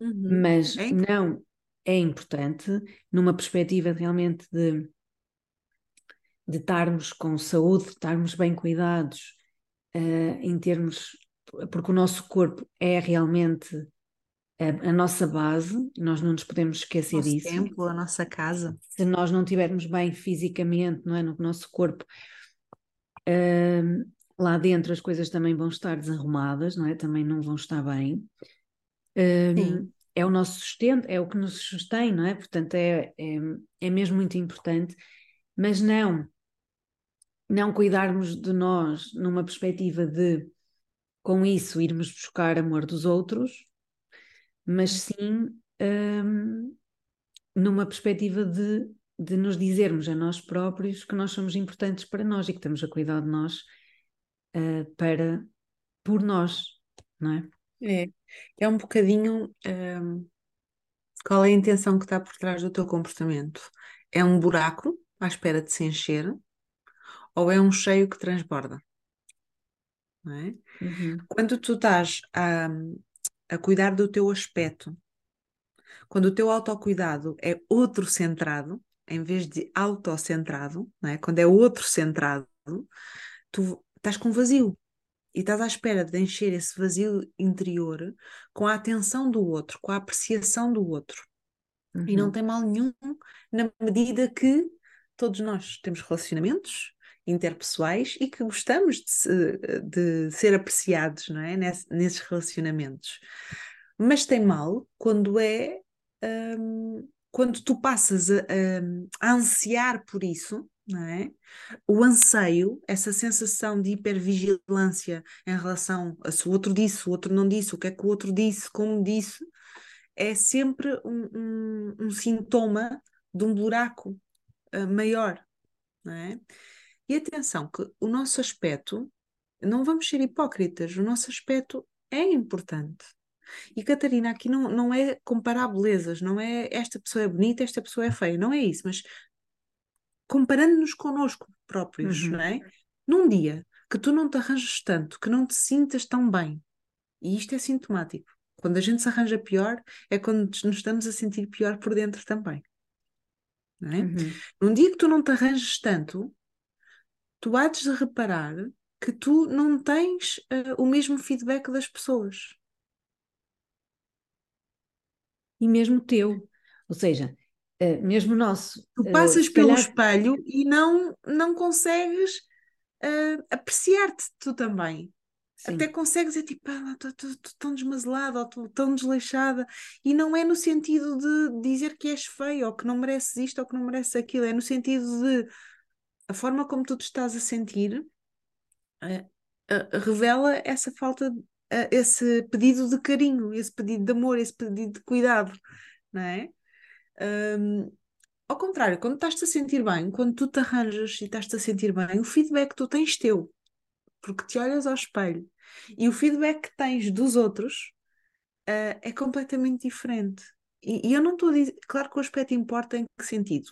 Uhum. Mas é não é importante numa perspectiva realmente de, de estarmos com saúde, de estarmos bem cuidados, uh, em termos. Porque o nosso corpo é realmente a, a, nossa base, nós não nos podemos esquecer nosso disso. templo, a nossa casa. Se nós não estivermos bem fisicamente, não é, no nosso corpo, uh, lá dentro as coisas também vão estar desarrumadas, não é? Também não vão estar bem. Uh, é o nosso sustento, é o que nos sustém, não é? Portanto, é, é, é mesmo muito importante, mas não, não cuidarmos de nós numa perspectiva de, com isso, irmos buscar amor dos outros, mas sim um, numa perspectiva de, de nos dizermos a nós próprios que nós somos importantes para nós e que estamos a cuidar de nós uh, para por nós, não é? É, é um bocadinho um, qual é a intenção que está por trás do teu comportamento? É um buraco à espera de se encher ou é um cheio que transborda? É? Uhum. Quando tu estás a, a cuidar do teu aspecto. Quando o teu autocuidado é outro centrado, em vez de autocentrado, não é? quando é outro centrado, tu estás com vazio e estás à espera de encher esse vazio interior com a atenção do outro, com a apreciação do outro. Uhum. E não uhum. tem mal nenhum na medida que todos nós temos relacionamentos interpessoais e que gostamos de, de ser apreciados não é? Ness, nesses relacionamentos. Mas tem mal quando é um, quando tu passas a, a, a, ansiar por isso, não é? O anseio, essa sensação de hipervigilância em relação a se o outro disse, o outro não disse, o que é que o outro disse, como disse, é sempre um, um, um sintoma de um buraco uh, maior, não é? E atenção, que o nosso aspecto, não vamos ser hipócritas, o nosso aspecto é importante. E Catarina, aqui não, não é comparar belezas, não é esta pessoa é bonita, esta pessoa é feia, não é isso, mas comparando-nos connosco próprios, uhum. não é? Num dia que tu não te arranjas tanto, que não te sintas tão bem, e isto é sintomático. Quando a gente se arranja pior, é quando nos estamos a sentir pior por dentro também. Não é? Uhum. Num dia que tu não te arranjas tanto, tu há de reparar que tu não tens uh, o mesmo feedback das pessoas. E mesmo teu. Ou seja, uh, mesmo nosso. Tu passas uh, pelo calhar... espelho e não, não consegues apreciar-te tu também. Sim. Até consegues é tipo, estou ah, tão desmazelada ou estou tão desleixada, e não é no sentido de dizer que és feio ou que não mereces isto ou que não mereces aquilo, é no sentido de a forma como tu te estás a sentir uh, uh, revela essa falta, uh, esse pedido de carinho, esse pedido de amor, esse pedido de cuidado, não é? Um, ao contrário, quando estás-te a sentir bem, quando tu te arranjas e estás-te a sentir bem, o feedback que tu tens teu, porque te olhas ao espelho e o feedback que tens dos outros é completamente diferente. E, e eu não estou a dizer, claro que o aspecto importa em que sentido?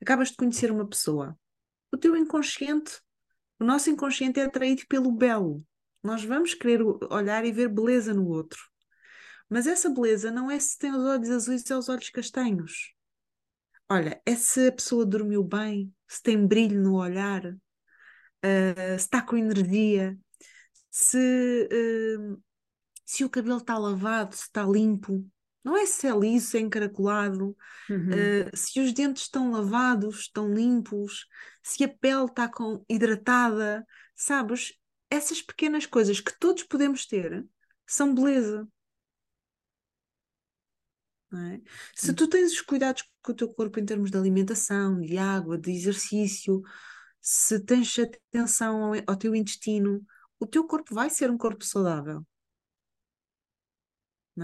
Acabas de conhecer uma pessoa o teu inconsciente, o nosso inconsciente é atraído pelo belo. Nós vamos querer olhar e ver beleza no outro. Mas essa beleza não é se tem os olhos azuis ou os olhos castanhos. Olha, é se a pessoa dormiu bem, se tem brilho no olhar, uh, se está com energia, se, uh, se o cabelo está lavado, se está limpo. Não é se é liso, é encaracolado, uhum. uh, se os dentes estão lavados, estão limpos, se a pele está com, hidratada, sabes? Essas pequenas coisas que todos podemos ter são beleza. É? Se tu tens os cuidados com o teu corpo em termos de alimentação, de água, de exercício, se tens atenção ao, ao teu intestino, o teu corpo vai ser um corpo saudável.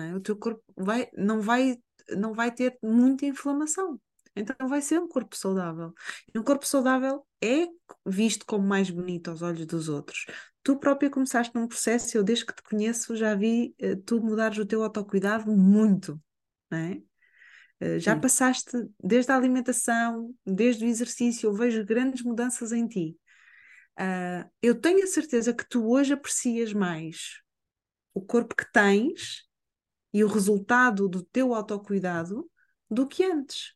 É? O teu corpo vai, não, vai, não vai ter muita inflamação. Então vai ser um corpo saudável. E um corpo saudável é visto como mais bonito aos olhos dos outros. Tu própria começaste num processo, eu desde que te conheço já vi uh, tu mudares o teu autocuidado muito, não é? Uh, já Sim. passaste desde a alimentação, desde o exercício, eu vejo grandes mudanças em ti. Uh, eu tenho a certeza que tu hoje aprecias mais o corpo que tens e o resultado do teu autocuidado do que antes.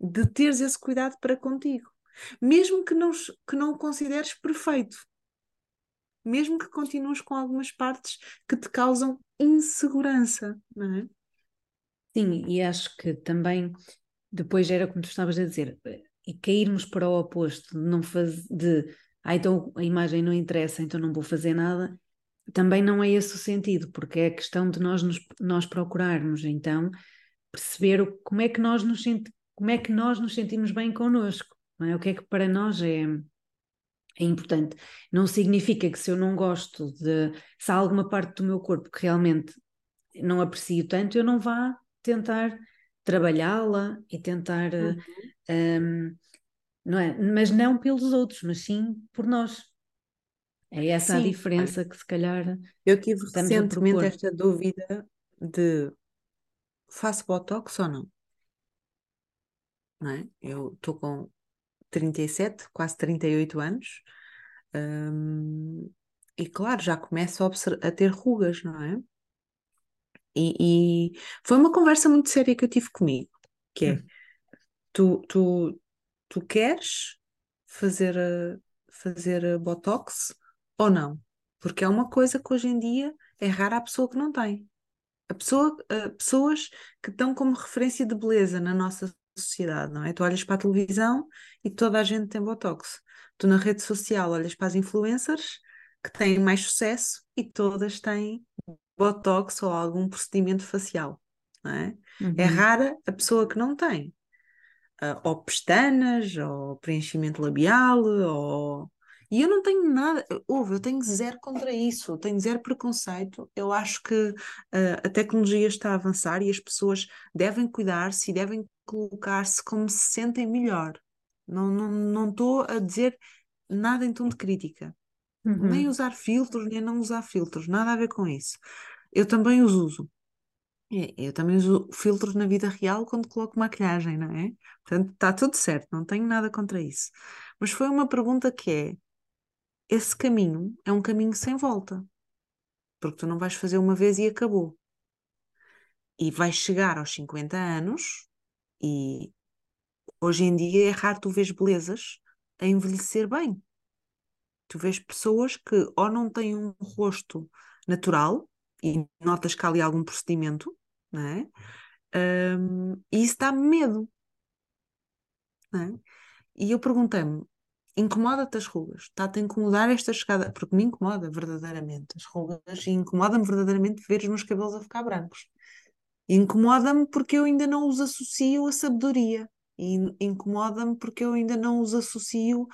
De teres esse cuidado para contigo. Mesmo que não, que não o consideres perfeito. Mesmo que continues com algumas partes que te causam insegurança, não é? Sim, e acho que também depois era como tu estavas a dizer, e cairmos para o oposto não fazer de ah, então a imagem não interessa, então não vou fazer nada, também não é esse o sentido, porque é a questão de nós nos, nós procurarmos então perceber como é que nós nos como é que nós nos sentimos bem connosco, é? O que é que para nós é é importante. Não significa que se eu não gosto de se há alguma parte do meu corpo que realmente não aprecio tanto, eu não vá tentar trabalhá-la e tentar uhum. um, não é? Mas não pelos outros, mas sim por nós. É essa Sim, a diferença que se calhar. Eu tive recentemente esta dúvida de faço botox ou não? Não é? Eu estou com 37, quase 38 anos, hum, e claro, já começo a, a, ter rugas, não é? E, e, foi uma conversa muito séria que eu tive comigo, que é, hum. tu, tu, tu queres fazer, fazer botox ou não. Porque é uma coisa que hoje em dia é rara a pessoa que não tem. A pessoa, uh, pessoas que estão como referência de beleza na nossa sociedade, não é? Tu olhas para a televisão e toda a gente tem botox. Tu na rede social olhas para as influencers que têm mais sucesso e todas têm botox ou algum procedimento facial, não é? é uhum. É rara a pessoa que não tem. Uh, ou pestanas, ou preenchimento labial, ou e eu não tenho nada, ouve, eu tenho zero contra isso, tenho zero preconceito. Eu acho que uh, a tecnologia está a avançar e as pessoas devem cuidar-se e devem colocar-se como se sentem melhor. Não estou não, não a dizer nada em tom de crítica. Uhum. Nem usar filtros, nem não usar filtros, nada a ver com isso. Eu também os uso. Eu também uso filtros na vida real quando coloco maquilhagem, não é? Portanto, está tudo certo, não tenho nada contra isso. Mas foi uma pergunta que é: esse caminho é um caminho sem volta. Porque tu não vais fazer uma vez e acabou. E vais chegar aos 50 anos e hoje em dia é raro tu vês belezas a envelhecer bem. Tu vês pessoas que ou não têm um rosto natural e notas que há ali algum procedimento, não é? Um, e isso dá-me medo. É? E eu perguntei-me: incomoda-te as rugas, está-te a incomodar esta chegada, porque me incomoda verdadeiramente as rugas e incomoda-me verdadeiramente ver os meus cabelos a ficar brancos. Incomoda-me porque eu ainda não os associo à sabedoria e incomoda-me porque eu ainda não os associo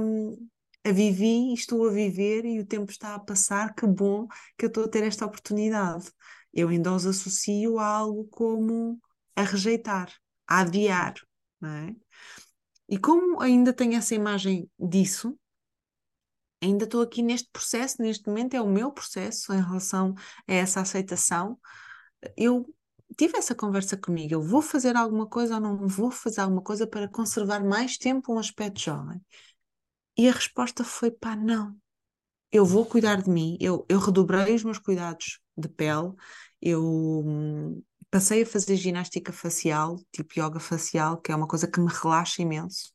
um, a vivi, estou a viver e o tempo está a passar, que bom que eu estou a ter esta oportunidade. Eu ainda os associo a algo como a rejeitar, a adiar, não é? E como ainda tenho essa imagem disso, ainda estou aqui neste processo, neste momento é o meu processo em relação a essa aceitação. Eu tive essa conversa comigo, eu vou fazer alguma coisa ou não vou fazer alguma coisa para conservar mais tempo um aspecto jovem? E a resposta foi pá, não. Eu vou cuidar de mim, eu, eu redobrei os meus cuidados de pele, eu hum, passei a fazer ginástica facial, tipo yoga facial, que é uma coisa que me relaxa imenso.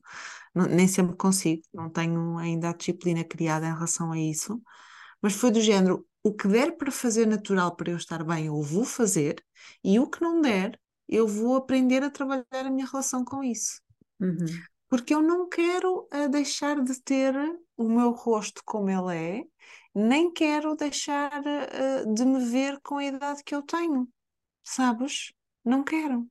Não, nem sempre consigo, não tenho ainda a disciplina criada em relação a isso, mas foi do género: o que der para fazer natural para eu estar bem, eu vou fazer, e o que não der, eu vou aprender a trabalhar a minha relação com isso. Uhum. Porque eu não quero uh, deixar de ter o meu rosto como ele é, nem quero deixar uh, de me ver com a idade que eu tenho sabes? Não quero.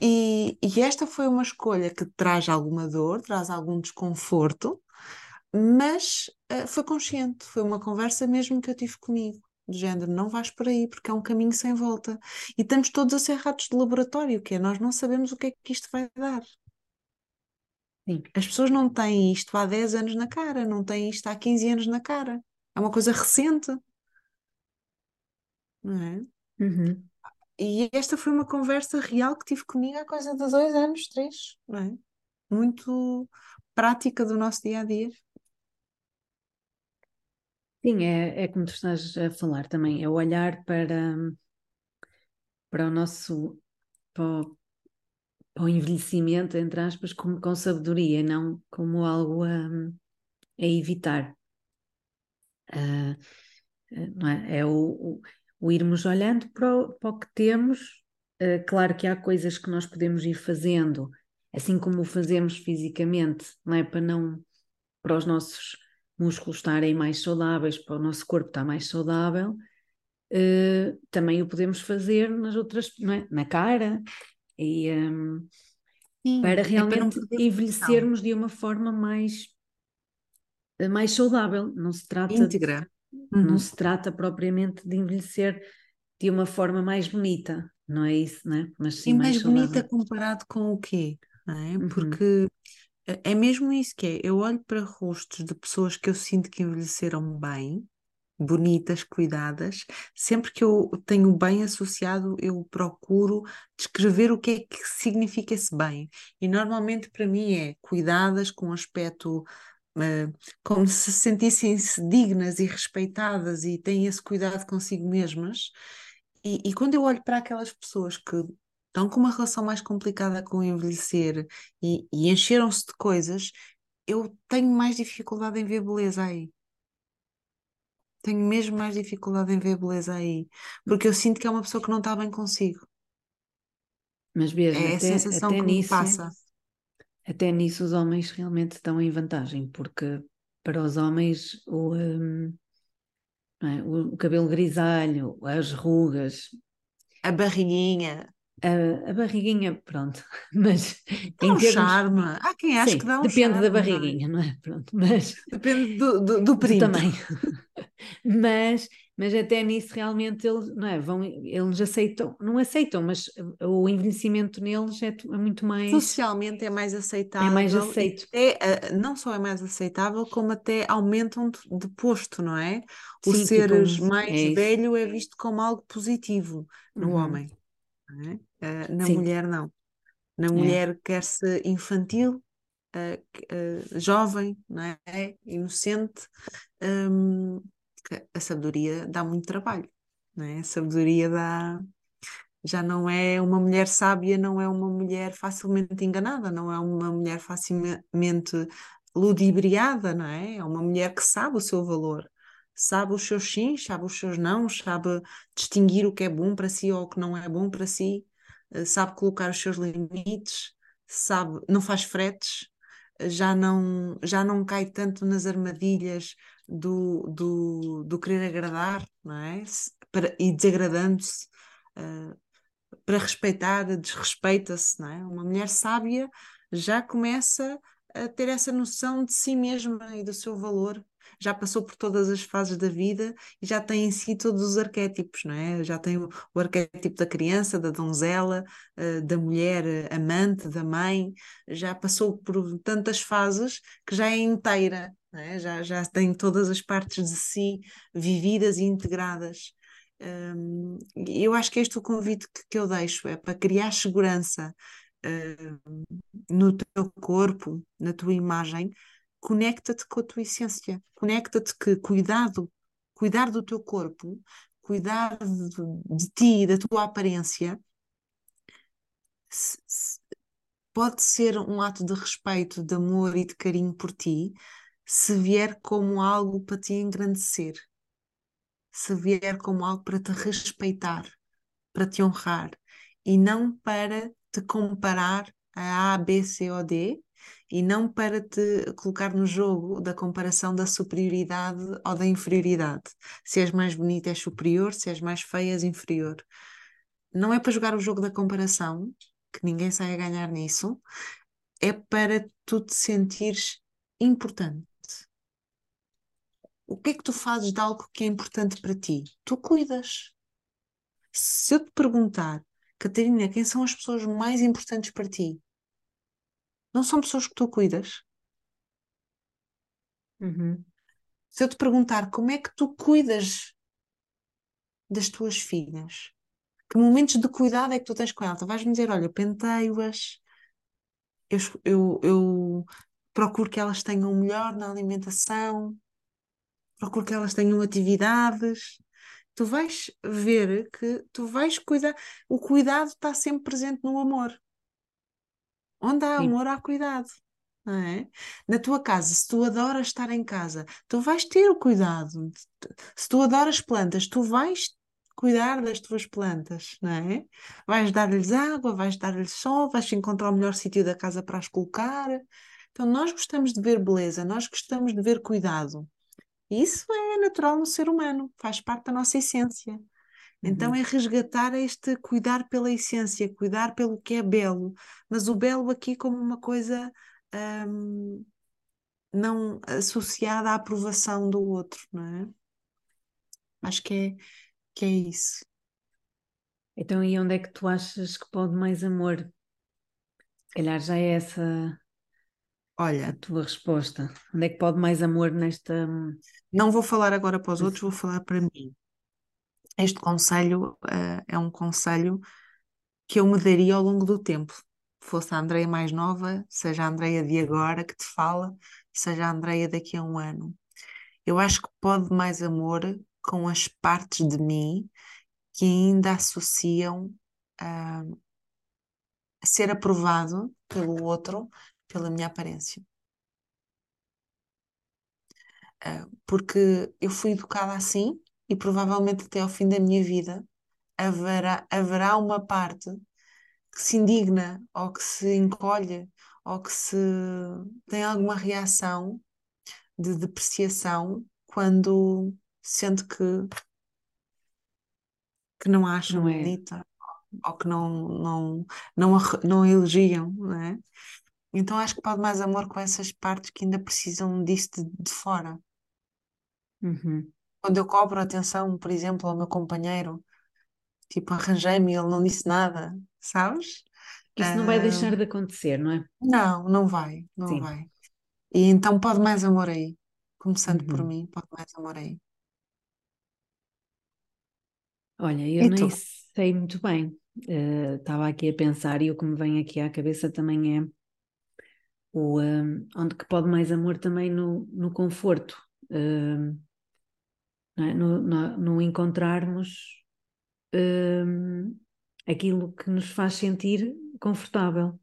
E, e esta foi uma escolha que traz alguma dor, traz algum desconforto, mas uh, foi consciente, foi uma conversa mesmo que eu tive comigo, do género, não vais por aí, porque é um caminho sem volta. E estamos todos a ser ratos de laboratório, que é, nós não sabemos o que é que isto vai dar. Sim. As pessoas não têm isto há 10 anos na cara, não têm isto há 15 anos na cara. É uma coisa recente. Não é? Uhum. E esta foi uma conversa real que tive comigo há coisa de dois anos, três, não é? Muito prática do nosso dia a dia. Sim, é, é como tu estás a falar também, é olhar para, para o nosso para o, para o envelhecimento, entre aspas, como com sabedoria, não como algo a, a evitar. Uh, não é? é o, o, o irmos olhando para o, para o que temos. Uh, claro que há coisas que nós podemos ir fazendo, assim como o fazemos fisicamente, não é? Para não para os nossos músculos estarem mais saudáveis, para o nosso corpo estar mais saudável, uh, também o podemos fazer nas outras, não é? Na cara e um, Sim, para realmente é para envelhecermos de uma forma mais eh, mais saudável. Não se trata. Uhum. Não se trata propriamente de envelhecer de uma forma mais bonita, não é isso, né? Mas sim, e mais, mais bonita comparado com o quê? É? Uhum. Porque é mesmo isso que é. Eu olho para rostos de pessoas que eu sinto que envelheceram bem, bonitas, cuidadas. Sempre que eu tenho bem associado, eu procuro descrever o que é que significa esse bem. E normalmente para mim é cuidadas, com aspecto como se sentissem-se dignas e respeitadas e têm esse cuidado consigo mesmas. E, e quando eu olho para aquelas pessoas que estão com uma relação mais complicada com o envelhecer e, e encheram-se de coisas, eu tenho mais dificuldade em ver beleza aí. Tenho mesmo mais dificuldade em ver beleza aí. Porque eu sinto que é uma pessoa que não está bem consigo. Mas veja, é até, a sensação até que nisso, me passa até nisso os homens realmente estão em vantagem, porque para os homens o, um, é? o, o, cabelo grisalho, as rugas, a barriguinha. A, a barriguinha, pronto, mas dá um termos... charme. Há quem acha Sim, que dá um depende charme, da é? barriguinha, não é? Pronto, mas depende do, do, do. Também. mas mas até nisso realmente eles, não é, vão, eles aceitam, não aceitam, mas o envelhecimento neles é, é muito mais... Socialmente é mais aceitável. É mais aceito. É, não só é mais aceitável, como até aumentam de, posto, não é? O Sim, seres tipo, mais é velho é visto como algo positivo no uhum. homem, é? uh, na Sim. mulher não. Na é. mulher quer-se infantil, jovem, não é? Inocente, um, a sabedoria dá muito trabalho, não é? A sabedoria dá. Já não é uma mulher sábia, não é uma mulher facilmente enganada, não é uma mulher facilmente ludibriada, não é? É uma mulher que sabe o seu valor, sabe os seus sims, sabe os seus não, sabe distinguir o que é bom para si ou o que não é bom para si, eh, sabe colocar os seus limites, sabe, não faz fretes, já não, já não cai tanto nas armadilhas do, do, do querer agradar, não é? Para, e desagradando-se, uh, para respeitar, desrespeita-se, não é? Uma mulher sábia já começa a ter essa noção de si mesma e do seu valor já passou por todas as fases da vida e já tem em si todos os arquétipos, não é? Já tem o, o arquétipo da criança, da donzela, uh, da mulher amante, da mãe, já passou por tantas fases que já é inteira, é? já, já tem todas as partes de si vividas e integradas. Um, eu acho que este é o convite que, que eu deixo, é para criar segurança uh, no teu corpo, na tua imagem, conecta-te com a tua essência, conecta-te que cuidado, cuidar do teu corpo, cuidar de, de ti, da tua aparência, se, se, pode ser um ato de respeito, de amor e de carinho por ti, se vier como algo para te engrandecer, se vier como algo para te respeitar, para te honrar e não para te comparar a A, B, C ou D, e não para te colocar no jogo da comparação da superioridade ou da inferioridade. Se és mais bonita, és superior, se és mais feia, és inferior. Não é para jogar o jogo da comparação, que ninguém sai a ganhar nisso, é para tu te sentires importante. O que é que tu fazes de algo que é importante para ti? Tu cuidas. Se eu te perguntar, Catarina, quem são as pessoas mais importantes para ti? Não são pessoas que tu cuidas? Uhum. Se eu te perguntar como é que tu cuidas das tuas filhas, que momentos de cuidado é que tu tens com elas? Tu vais-me dizer, olha, penteio-as, eu, eu, eu procuro que elas tenham melhor na alimentação, procuro que elas tenham atividades. Tu vais ver que tu vais cuidar, o cuidado está sempre presente no amor. Onde há Sim. amor, há cuidado. É? Na tua casa, se tu adoras estar em casa, tu vais ter o cuidado. Se tu adoras plantas, tu vais cuidar das tuas plantas, não é? Vais dar-lhes água, vais dar-lhes sol, vais encontrar o melhor sítio da casa para as colocar. Então, nós gostamos de ver beleza, nós gostamos de ver cuidado. Isso é natural no ser humano, faz parte da nossa essência. Então Uhum. é resgatar este cuidar pela essência, cuidar pelo que é belo, mas o belo aqui como uma coisa hum, não associada à aprovação do outro, não é? Acho que é, que é isso. Então, e onde é que tu achas que pode mais amor? Se calhar já é essa a Olha, tua resposta. Onde é que pode mais amor nesta. não vou falar agora para os outros, vou falar para mim. Este conselho eh, é um conselho que eu me daria ao longo do tempo. Fosse a Andreia mais nova, seja a Andreia de agora que te fala, seja a Andreia daqui a um ano. Eu acho que pode mais amor com as partes de mim que ainda associam a, a ser aprovado pelo outro pela minha aparência. Ah, porque eu fui educada assim e provavelmente até ao fim da minha vida haverá, haverá uma parte que se indigna ou que se encolhe ou que se tem alguma reação de depreciação quando sente que, que não acham Não é. bonita ou que não, não, não, não elogiam, não é? Então acho que pode mais amor com essas partes que ainda precisam disso de, de fora. Uhum. Quando eu cobro atenção, por exemplo, ao meu companheiro, tipo, arranjei-me e ele não disse nada, sabes? Isso não vai Ah, deixar de acontecer, não é? Não, não vai, não Sim. vai. E então pode mais amor aí. Começando por Uhum. mim, pode mais amor aí. Olha, eu E nem tu? sei muito bem. Eh, Estava aqui a pensar e o que me vem aqui à cabeça também é o, hum, onde que pode mais amor também no, no conforto, não é? no, no- no encontrarmos hum, aquilo que nos faz sentir confortável,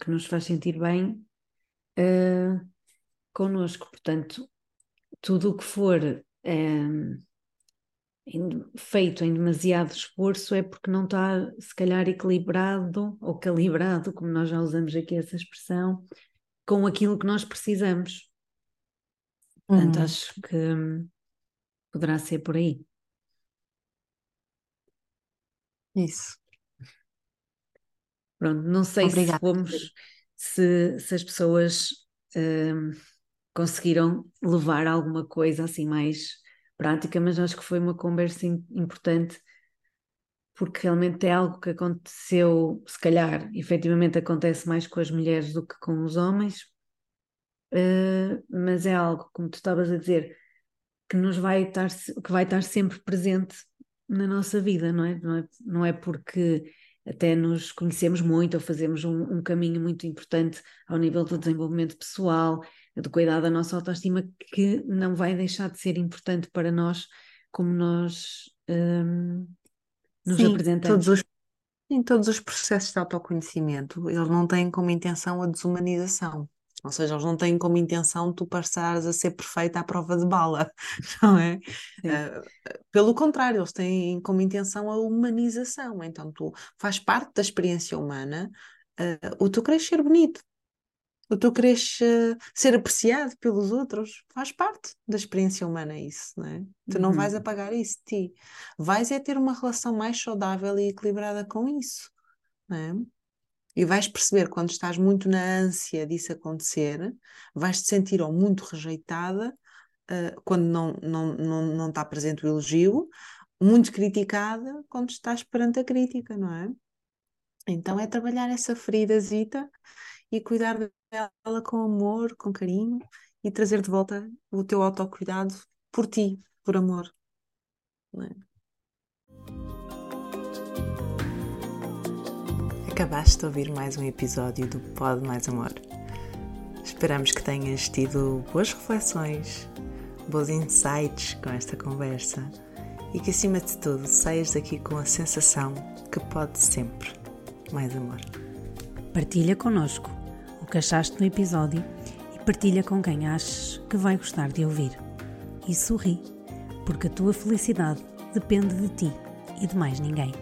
que nos faz sentir bem eh, connosco. Portanto, tudo o que for hum, feito em demasiado esforço é porque não está, se calhar, equilibrado ou calibrado, como nós já usamos aqui essa expressão, com aquilo que nós precisamos. Portanto, Uhum. acho que hum, poderá ser por aí. Isso. Pronto, não sei se Obrigada. fomos, se, se as pessoas hum, conseguiram levar alguma coisa assim mais prática, mas acho que foi uma conversa im- importante porque realmente é algo que aconteceu, se calhar, efetivamente acontece mais com as mulheres do que com os homens, eh, mas é algo, como tu estavas a dizer, que nos vai estar, que vai estar sempre presente na nossa vida, não é? Não é, não é porque até nos conhecemos muito ou fazemos um, um caminho muito importante ao nível do desenvolvimento pessoal, do cuidado da nossa autoestima, que não vai deixar de ser importante para nós como nós hum, nos Sim, apresentamos. todos os, em todos os processos de autoconhecimento, eles não têm como intenção a desumanização. Ou seja, eles não têm como intenção tu passares a ser perfeita à prova de bala, não é? Ah, pelo contrário, eles têm como intenção a humanização. Então, tu faz parte da experiência humana, ah, o tu queres ser bonito, o tu queres ah, ser apreciado pelos outros, faz parte da experiência humana isso, não é? Tu não Uhum. vais apagar isso de ti. Vais é ter uma relação mais saudável e equilibrada com isso, não é? E vais perceber quando estás muito na ânsia disso acontecer, vais te sentir ou muito rejeitada, uh, quando não, não, não, não está presente o elogio, muito criticada quando estás perante a crítica, não é? Então é trabalhar essa feridazita e cuidar dela com amor, com carinho e trazer de volta o teu autocuidado por ti, por amor. É? Acabaste de ouvir mais um episódio do Pod Mais Amor. Esperamos que tenhas tido boas reflexões, bons insights com esta conversa e que, acima de tudo, saias daqui com a sensação que pode sempre mais amor. Partilha connosco que achaste no episódio e partilha com quem achas que vai gostar de ouvir. E sorri, porque a tua felicidade depende de ti e de mais ninguém.